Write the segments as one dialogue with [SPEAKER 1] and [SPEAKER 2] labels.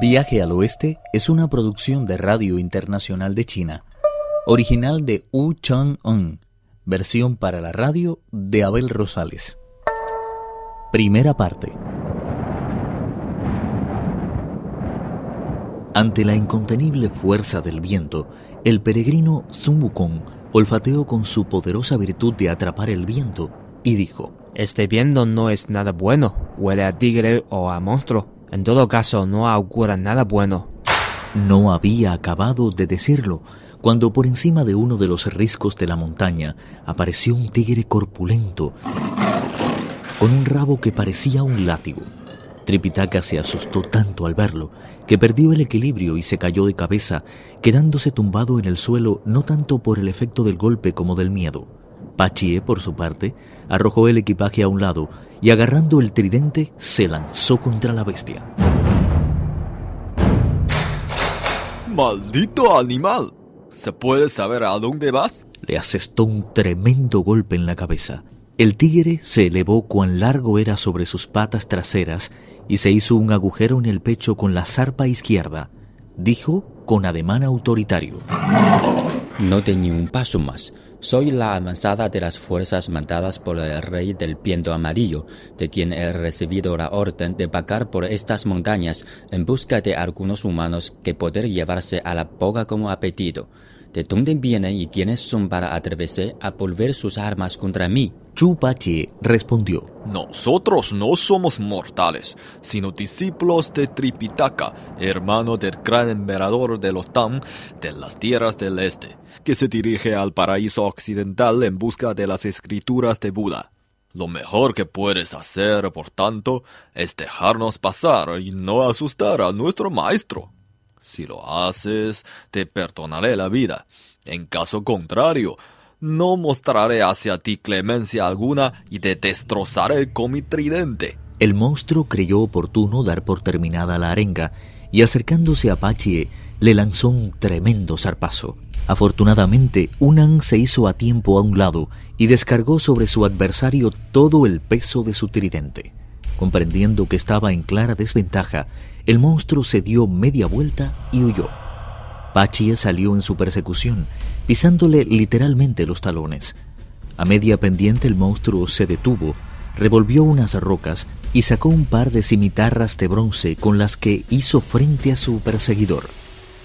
[SPEAKER 1] Viaje al Oeste es una producción de Radio Internacional de China, original de Wu Chang-un, versión para la radio de Abel Rosales. Primera parte. Ante la incontenible fuerza del viento, el peregrino Sun Wukong olfateó con su poderosa virtud de atrapar el viento y dijo:
[SPEAKER 2] Este viento no es nada bueno, huele a tigre o a monstruo. En todo caso, no augura nada bueno.
[SPEAKER 1] No había acabado de decirlo cuando por encima de uno de los riscos de la montaña apareció un tigre corpulento con un rabo que parecía un látigo. Tripitaka se asustó tanto al verlo que perdió el equilibrio y se cayó de cabeza, quedándose tumbado en el suelo no tanto por el efecto del golpe como del miedo. Pachie, por su parte, arrojó el equipaje a un lado y agarrando el tridente se lanzó contra la bestia.
[SPEAKER 3] ¡Maldito animal! ¿Se puede saber a dónde vas?
[SPEAKER 1] Le asestó un tremendo golpe en la cabeza. El tigre se elevó cuán largo era sobre sus patas traseras y se hizo un agujero en el pecho con la zarpa izquierda. Dijo con ademán autoritario.
[SPEAKER 4] No te ni un paso más. Soy la avanzada de las fuerzas mandadas por el rey del viento amarillo, de quien he recibido la orden de vagar por estas montañas en busca de algunos humanos que poder llevarse a la boca como apetito. ¿De dónde vienen y quiénes son para atreverse a volver sus armas contra mí?
[SPEAKER 1] Chu Pache respondió:
[SPEAKER 3] Nosotros no somos mortales, sino discípulos de Tripitaka, hermano del gran emperador de los Tang de las tierras del este, que se dirige al paraíso occidental en busca de las escrituras de Buda. Lo mejor que puedes hacer, por tanto, es dejarnos pasar y no asustar a nuestro maestro. Si lo haces, te perdonaré la vida. En caso contrario, no mostraré hacia ti clemencia alguna y te destrozaré con mi tridente.
[SPEAKER 1] El monstruo creyó oportuno dar por terminada la arenga y acercándose a Pachie le lanzó un tremendo zarpazo. Afortunadamente, Unan se hizo a tiempo a un lado y descargó sobre su adversario todo el peso de su tridente. Comprendiendo que estaba en clara desventaja, el monstruo se dio media vuelta y huyó. Pachie salió en su persecución, pisándole literalmente los talones. A media pendiente el monstruo se detuvo, revolvió unas rocas y sacó un par de cimitarras de bronce con las que hizo frente a su perseguidor.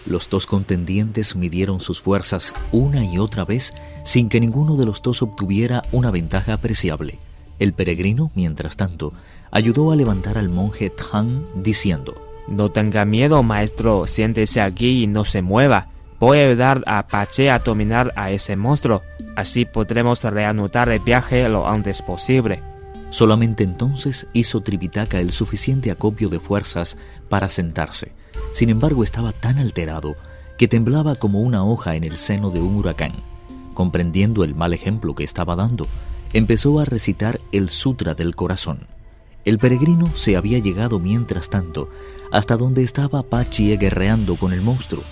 [SPEAKER 1] Los dos contendientes midieron sus fuerzas una y otra vez sin que ninguno de los dos obtuviera una ventaja apreciable. El peregrino, mientras tanto, ayudó a levantar al monje Tang diciendo,
[SPEAKER 2] No tenga miedo, maestro, siéntese aquí y no se mueva. Voy a ayudar a Pache a dominar a ese monstruo. Así podremos reanudar el viaje lo antes posible.
[SPEAKER 1] Solamente entonces hizo Tripitaka el suficiente acopio de fuerzas para sentarse. Sin embargo, estaba tan alterado que temblaba como una hoja en el seno de un huracán. Comprendiendo el mal ejemplo que estaba dando, empezó a recitar el Sutra del Corazón. El peregrino se había llegado mientras tanto hasta donde estaba Pachie guerreando con el monstruo.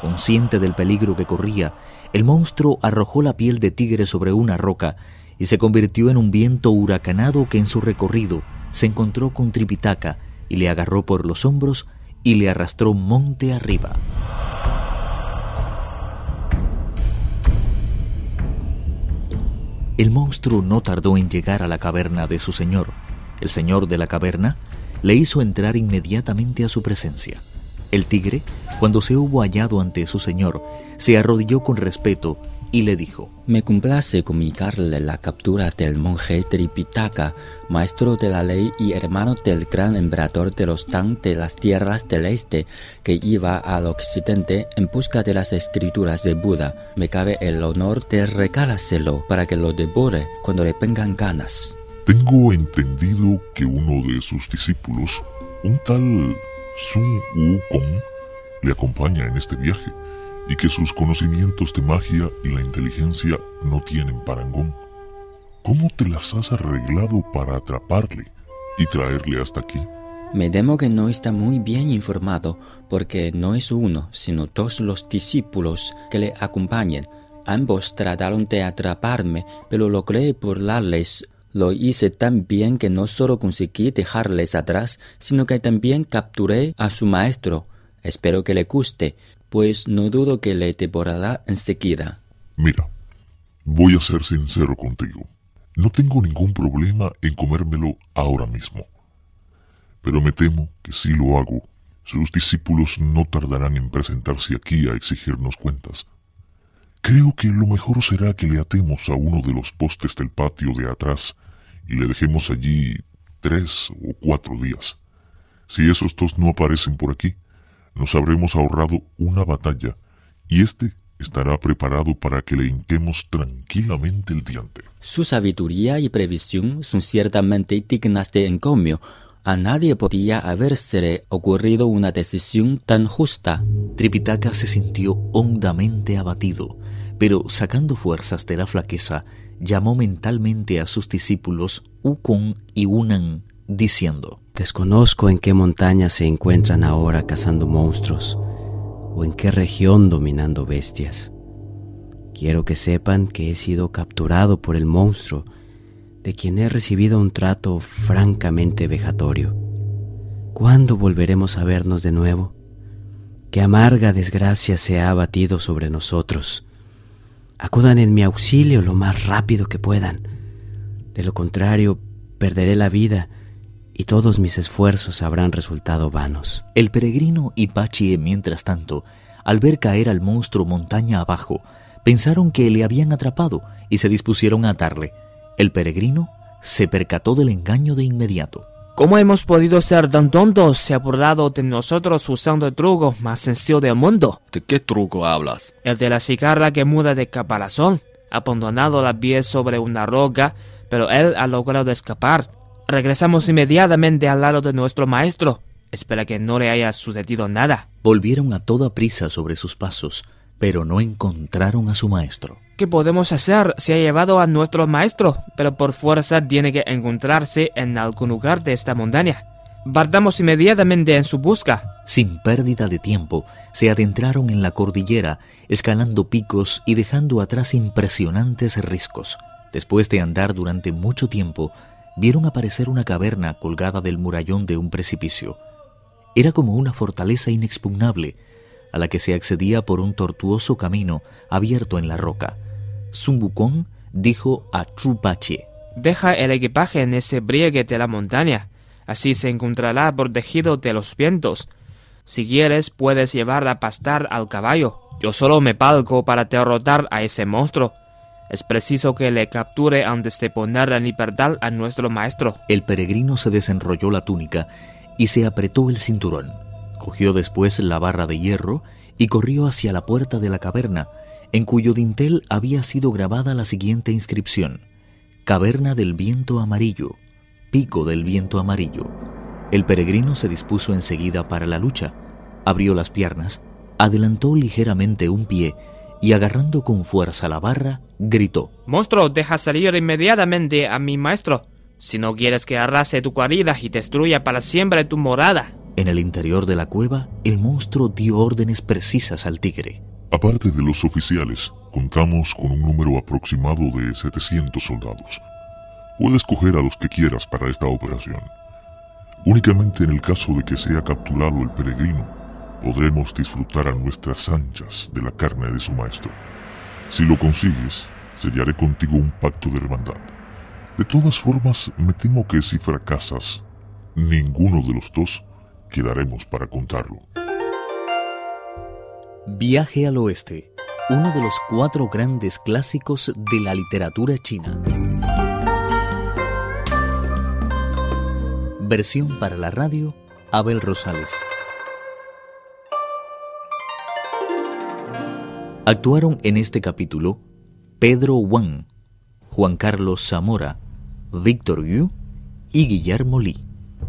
[SPEAKER 1] Consciente del peligro que corría, el monstruo arrojó la piel de tigre sobre una roca y se convirtió en un viento huracanado que en su recorrido se encontró con Tripitaka y le agarró por los hombros y le arrastró monte arriba. El monstruo no tardó en llegar a la caverna de su señor. El señor de la caverna le hizo entrar inmediatamente a su presencia. El tigre, cuando se hubo hallado ante su señor, se arrodilló con respeto y le dijo,
[SPEAKER 4] Me complace comunicarle la captura del monje Tripitaka, maestro de la ley y hermano del gran emperador de los Tang de las tierras del este, que iba al occidente en busca de las escrituras de Buda. Me cabe el honor de regalárselo para que lo devore cuando le vengan ganas.
[SPEAKER 5] Tengo entendido que uno de sus discípulos, un tal Sun Wukong, le acompaña en este viaje y que sus conocimientos de magia y la inteligencia no tienen parangón. ¿Cómo te las has arreglado para atraparle y traerle hasta aquí?
[SPEAKER 4] Me temo que no está muy bien informado, porque no es uno, sino dos los discípulos que le acompañan. Ambos trataron de atraparme, pero logré burlarles Lo hice tan bien que no solo conseguí dejarles atrás, sino que también capturé a su maestro. Espero que le guste, pues no dudo que le devorará enseguida.
[SPEAKER 5] Mira, voy a ser sincero contigo. No tengo ningún problema en comérmelo ahora mismo. Pero me temo que si lo hago, sus discípulos no tardarán en presentarse aquí a exigirnos cuentas. Creo que lo mejor será que le atemos a uno de los postes del patio de atrás y le dejemos allí tres o cuatro días. Si esos dos no aparecen por aquí, nos habremos ahorrado una batalla y éste estará preparado para que le hinquemos tranquilamente el diente.
[SPEAKER 4] Su sabiduría y previsión son ciertamente dignas de encomio. A nadie podía habérsele ocurrido una decisión tan justa.
[SPEAKER 1] Tripitaka se sintió hondamente abatido, pero sacando fuerzas de la flaqueza, llamó mentalmente a sus discípulos Ukon y Unan, diciendo,
[SPEAKER 6] Desconozco en qué montaña se encuentran ahora cazando monstruos, o en qué región dominando bestias. Quiero que sepan que he sido capturado por el monstruo, de quien he recibido un trato francamente vejatorio. ¿Cuándo volveremos a vernos de nuevo? Qué amarga desgracia se ha abatido sobre nosotros. Acudan en mi auxilio lo más rápido que puedan. De lo contrario, perderé la vida y todos mis esfuerzos habrán resultado vanos.
[SPEAKER 1] El peregrino y Pachie, mientras tanto, al ver caer al monstruo montaña abajo, pensaron que le habían atrapado y se dispusieron a atarle. El peregrino se percató del engaño de inmediato.
[SPEAKER 2] ¿Cómo hemos podido ser tan tontos? Se ha burlado de nosotros usando el truco más sencillo del mundo.
[SPEAKER 3] ¿De qué truco hablas?
[SPEAKER 2] El de la cigarra que muda de caparazón. Ha abandonado la pies sobre una roca, pero él ha logrado escapar. Regresamos inmediatamente al lado de nuestro maestro. Espera que no le haya sucedido nada.
[SPEAKER 1] Volvieron a toda prisa sobre sus pasos, pero no encontraron a su maestro.
[SPEAKER 2] ¿Qué podemos hacer? Se ha llevado a nuestro maestro, pero por fuerza tiene que encontrarse en algún lugar de esta montaña. Partamos inmediatamente en su busca.
[SPEAKER 1] Sin pérdida de tiempo, se adentraron en la cordillera, escalando picos y dejando atrás impresionantes riscos. Después de andar durante mucho tiempo, vieron aparecer una caverna colgada del murallón de un precipicio. Era como una fortaleza inexpugnable, a la que se accedía por un tortuoso camino abierto en la roca. Zumbucón dijo a Trupache,
[SPEAKER 2] Deja el equipaje en ese briegue de la montaña, así se encontrará protegido de los vientos. Si quieres, puedes llevar a pastar al caballo. Yo solo me palco para derrotar a ese monstruo. Es preciso que le capture antes de poner en libertad a nuestro maestro.
[SPEAKER 1] El peregrino se desenrolló la túnica y se apretó el cinturón. Cogió después la barra de hierro y corrió hacia la puerta de la caverna, en cuyo dintel había sido grabada la siguiente inscripción: Caverna del viento amarillo, pico del viento amarillo. El peregrino se dispuso enseguida para la lucha, abrió las piernas, adelantó ligeramente un pie y agarrando con fuerza la barra, gritó.
[SPEAKER 2] Monstruo, deja salir inmediatamente a mi maestro, si no quieres que arrase tu guarida y destruya para siempre tu morada.
[SPEAKER 1] En el interior de la cueva, el monstruo dio órdenes precisas al tigre.
[SPEAKER 5] Aparte de los oficiales, contamos con un número aproximado de 700 soldados. Puedes coger a los que quieras para esta operación. Únicamente en el caso de que sea capturado el peregrino, podremos disfrutar a nuestras anchas de la carne de su maestro. Si lo consigues, sellaré contigo un pacto de hermandad. De todas formas, me temo que si fracasas, ninguno de los dos quedaremos para contarlo.
[SPEAKER 1] Viaje al oeste, uno de los cuatro grandes clásicos de la literatura china. Versión para la radio, Abel Rosales. Actuaron en este capítulo Pedro Wang, Juan Carlos Zamora, Víctor Yu y Guillermo Lee.